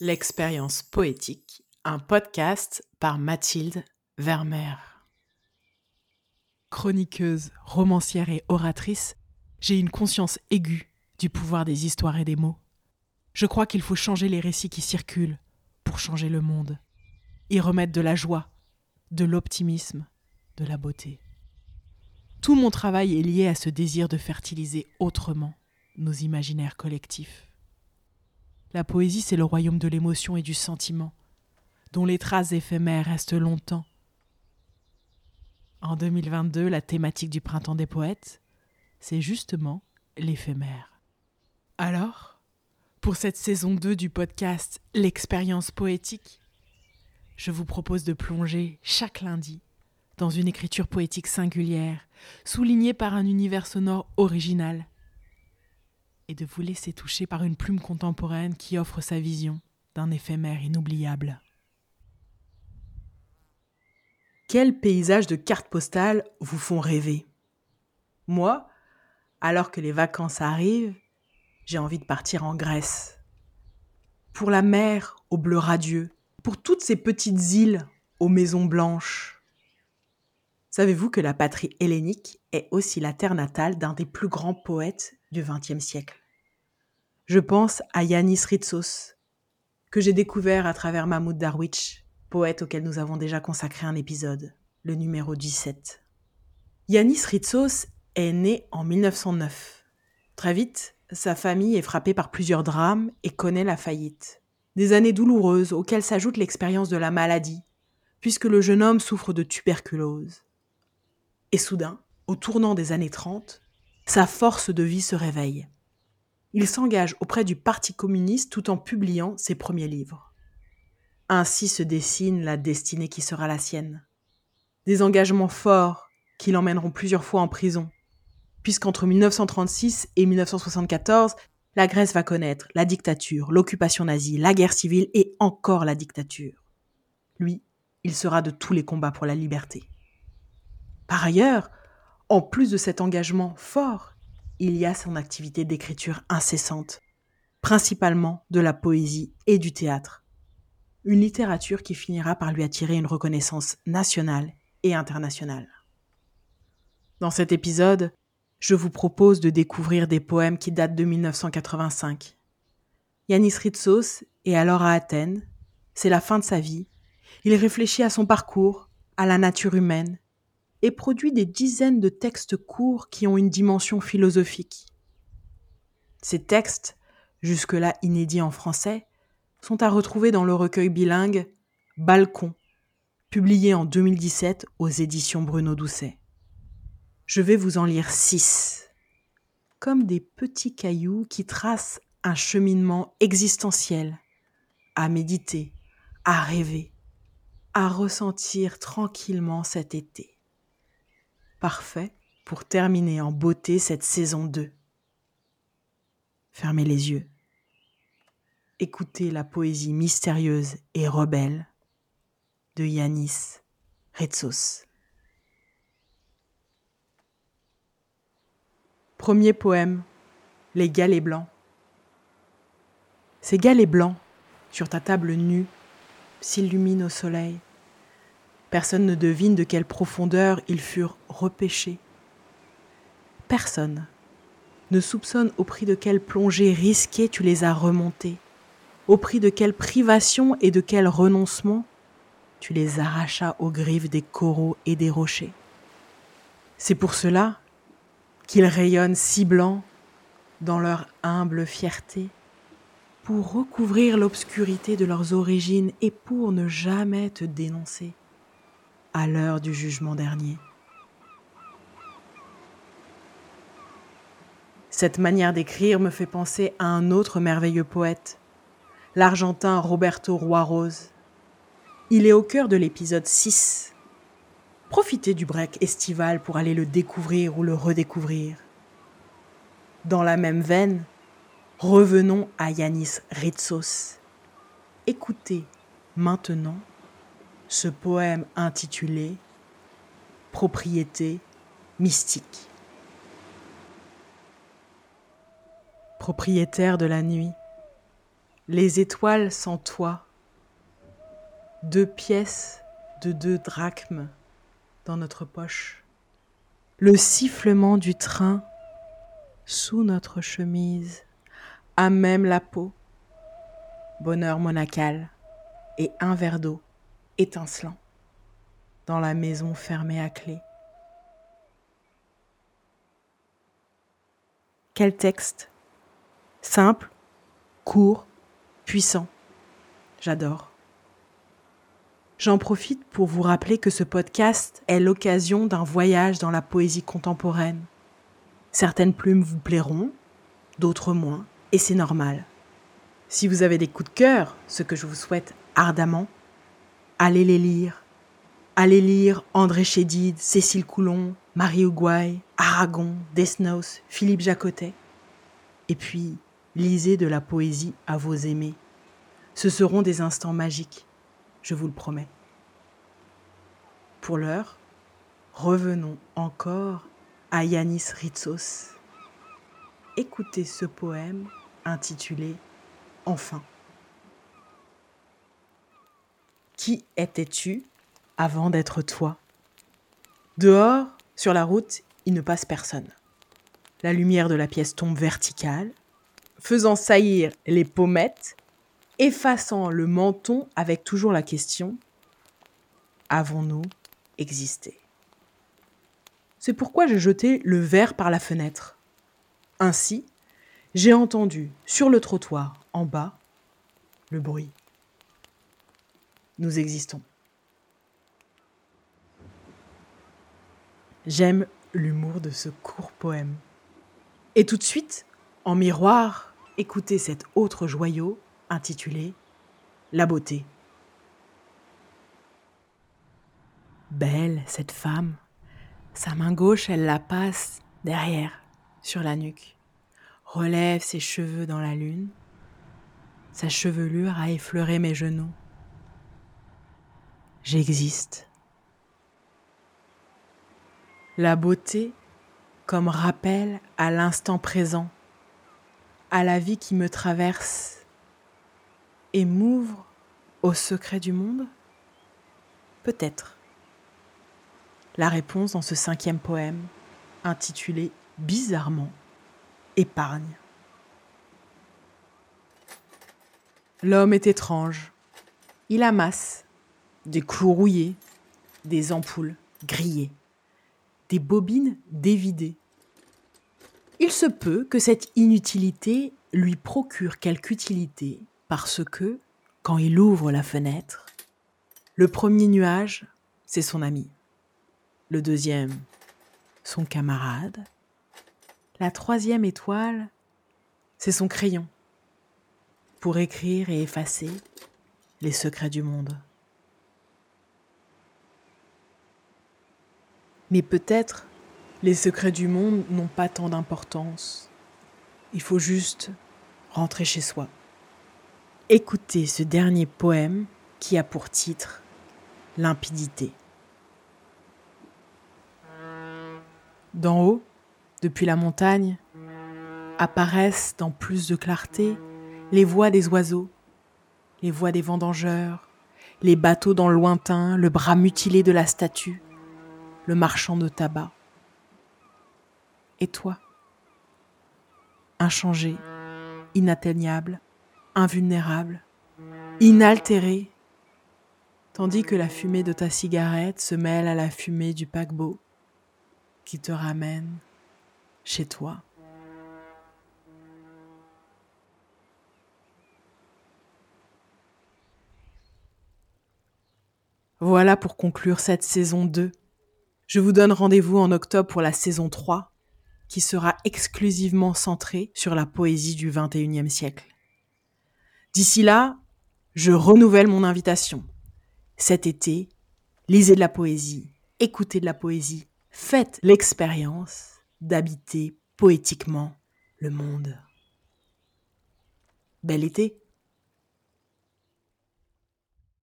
L'expérience poétique, un podcast par Mathilde Vermeer. Chroniqueuse, romancière et oratrice, j'ai une conscience aiguë du pouvoir des histoires et des mots. Je crois qu'il faut changer les récits qui circulent pour changer le monde, y remettre de la joie, de l'optimisme, de la beauté. Tout mon travail est lié à ce désir de fertiliser autrement nos imaginaires collectifs. La poésie, c'est le royaume de l'émotion et du sentiment, dont les traces éphémères restent longtemps. En 2022, la thématique du printemps des poètes, c'est justement l'éphémère. Alors, pour cette saison 2 du podcast L'expérience poétique, je vous propose de plonger chaque lundi dans une écriture poétique singulière, soulignée par un univers sonore original, et de vous laisser toucher par une plume contemporaine qui offre sa vision d'un éphémère inoubliable. Quels paysages de cartes postales vous font rêver? Moi, alors que les vacances arrivent, j'ai envie de partir en Grèce. Pour la mer au bleu radieux, pour toutes ces petites îles aux maisons blanches. Savez-vous que la patrie hellénique est aussi la terre natale d'un des plus grands poètes du XXe siècle Je pense à Yanis Ritsos, que j'ai découvert à travers Mahmoud Darwich, poète auquel nous avons déjà consacré un épisode, le numéro 17. Yanis Ritsos est né en 1909. Très vite, sa famille est frappée par plusieurs drames et connaît la faillite. Des années douloureuses auxquelles s'ajoute l'expérience de la maladie, puisque le jeune homme souffre de tuberculose. Et soudain, au tournant des années 30, sa force de vie se réveille. Il s'engage auprès du Parti communiste tout en publiant ses premiers livres. Ainsi se dessine la destinée qui sera la sienne. Des engagements forts qui l'emmèneront plusieurs fois en prison, puisqu'entre 1936 et 1974, la Grèce va connaître la dictature, l'occupation nazie, la guerre civile et encore la dictature. Lui, il sera de tous les combats pour la liberté. Par ailleurs, en plus de cet engagement fort, il y a son activité d'écriture incessante, principalement de la poésie et du théâtre. Une littérature qui finira par lui attirer une reconnaissance nationale et internationale. Dans cet épisode, je vous propose de découvrir des poèmes qui datent de 1985. Yanis Ritsos est alors à Athènes, c'est la fin de sa vie, il réfléchit à son parcours, à la nature humaine, et produit des dizaines de textes courts qui ont une dimension philosophique. Ces textes, jusque-là inédits en français, sont à retrouver dans le recueil bilingue Balcon, publié en 2017 aux éditions Bruno Doucet. Je vais vous en lire six, comme des petits cailloux qui tracent un cheminement existentiel, à méditer, à rêver, à ressentir tranquillement cet été parfait pour terminer en beauté cette saison 2. Fermez les yeux. Écoutez la poésie mystérieuse et rebelle de Yanis Retsos. Premier poème, Les galets blancs. Ces galets blancs, sur ta table nue, s'illuminent au soleil. Personne ne devine de quelle profondeur ils furent repêchés. Personne ne soupçonne au prix de quelle plongée risquée tu les as remontés, au prix de quelle privation et de quel renoncement tu les arrachas aux griffes des coraux et des rochers. C'est pour cela qu'ils rayonnent si blancs dans leur humble fierté, pour recouvrir l'obscurité de leurs origines et pour ne jamais te dénoncer à l'heure du jugement dernier. Cette manière d'écrire me fait penser à un autre merveilleux poète, l'Argentin Roberto Rose. Il est au cœur de l'épisode 6. Profitez du break estival pour aller le découvrir ou le redécouvrir. Dans la même veine, revenons à Yanis Ritsos. Écoutez maintenant ce poème intitulé Propriété mystique. Propriétaire de la nuit, Les étoiles sans toi. Deux pièces de deux drachmes dans notre poche. Le sifflement du train sous notre chemise, à même la peau. Bonheur monacal et un verre d'eau étincelant dans la maison fermée à clé. Quel texte? Simple, court, puissant. J'adore. J'en profite pour vous rappeler que ce podcast est l'occasion d'un voyage dans la poésie contemporaine. Certaines plumes vous plairont, d'autres moins, et c'est normal. Si vous avez des coups de cœur, ce que je vous souhaite ardemment, allez les lire. Allez lire André Chédid, Cécile Coulon, Marie Houguay, Aragon, Desnos, Philippe Jacotet. Et puis, lisez de la poésie à vos aimés. Ce seront des instants magiques, je vous le promets. Pour l'heure, revenons encore à Yanis Ritsos. Écoutez ce poème intitulé Enfin. Qui étais-tu avant d'être toi? Dehors, sur la route, il ne passe personne. La lumière de la pièce tombe verticale, faisant saillir les pommettes, effaçant le menton avec toujours la question Avons-nous existé? C'est pourquoi j'ai jeté le verre par la fenêtre. Ainsi, j'ai entendu sur le trottoir en bas le bruit. Nous existons. J'aime l'humour de ce court poème. Et tout de suite, en miroir, écoutez cet autre joyau intitulé La beauté. Belle, cette femme. Sa main gauche, elle la passe derrière, sur la nuque. Relève ses cheveux dans la lune. Sa chevelure a effleuré mes genoux. J'existe. La beauté comme rappel à l'instant présent, à la vie qui me traverse et m'ouvre au secret du monde? Peut-être. La réponse dans ce cinquième poème, intitulé bizarrement Épargne. L'homme est étrange. Il amasse des clous rouillés, des ampoules grillées des bobines dévidées. Il se peut que cette inutilité lui procure quelque utilité parce que, quand il ouvre la fenêtre, le premier nuage, c'est son ami. Le deuxième, son camarade. La troisième étoile, c'est son crayon pour écrire et effacer les secrets du monde. Mais peut-être les secrets du monde n'ont pas tant d'importance. Il faut juste rentrer chez soi. Écoutez ce dernier poème qui a pour titre Limpidité. D'en haut, depuis la montagne, apparaissent dans plus de clarté les voix des oiseaux, les voix des vendangeurs, les bateaux dans le lointain, le bras mutilé de la statue, le marchand de tabac. Et toi Inchangé, inatteignable, invulnérable, inaltéré, tandis que la fumée de ta cigarette se mêle à la fumée du paquebot qui te ramène chez toi. Voilà pour conclure cette saison 2 je vous donne rendez-vous en octobre pour la saison 3, qui sera exclusivement centrée sur la poésie du XXIe siècle. D'ici là, je renouvelle mon invitation. Cet été, lisez de la poésie, écoutez de la poésie, faites l'expérience d'habiter poétiquement le monde. Bel été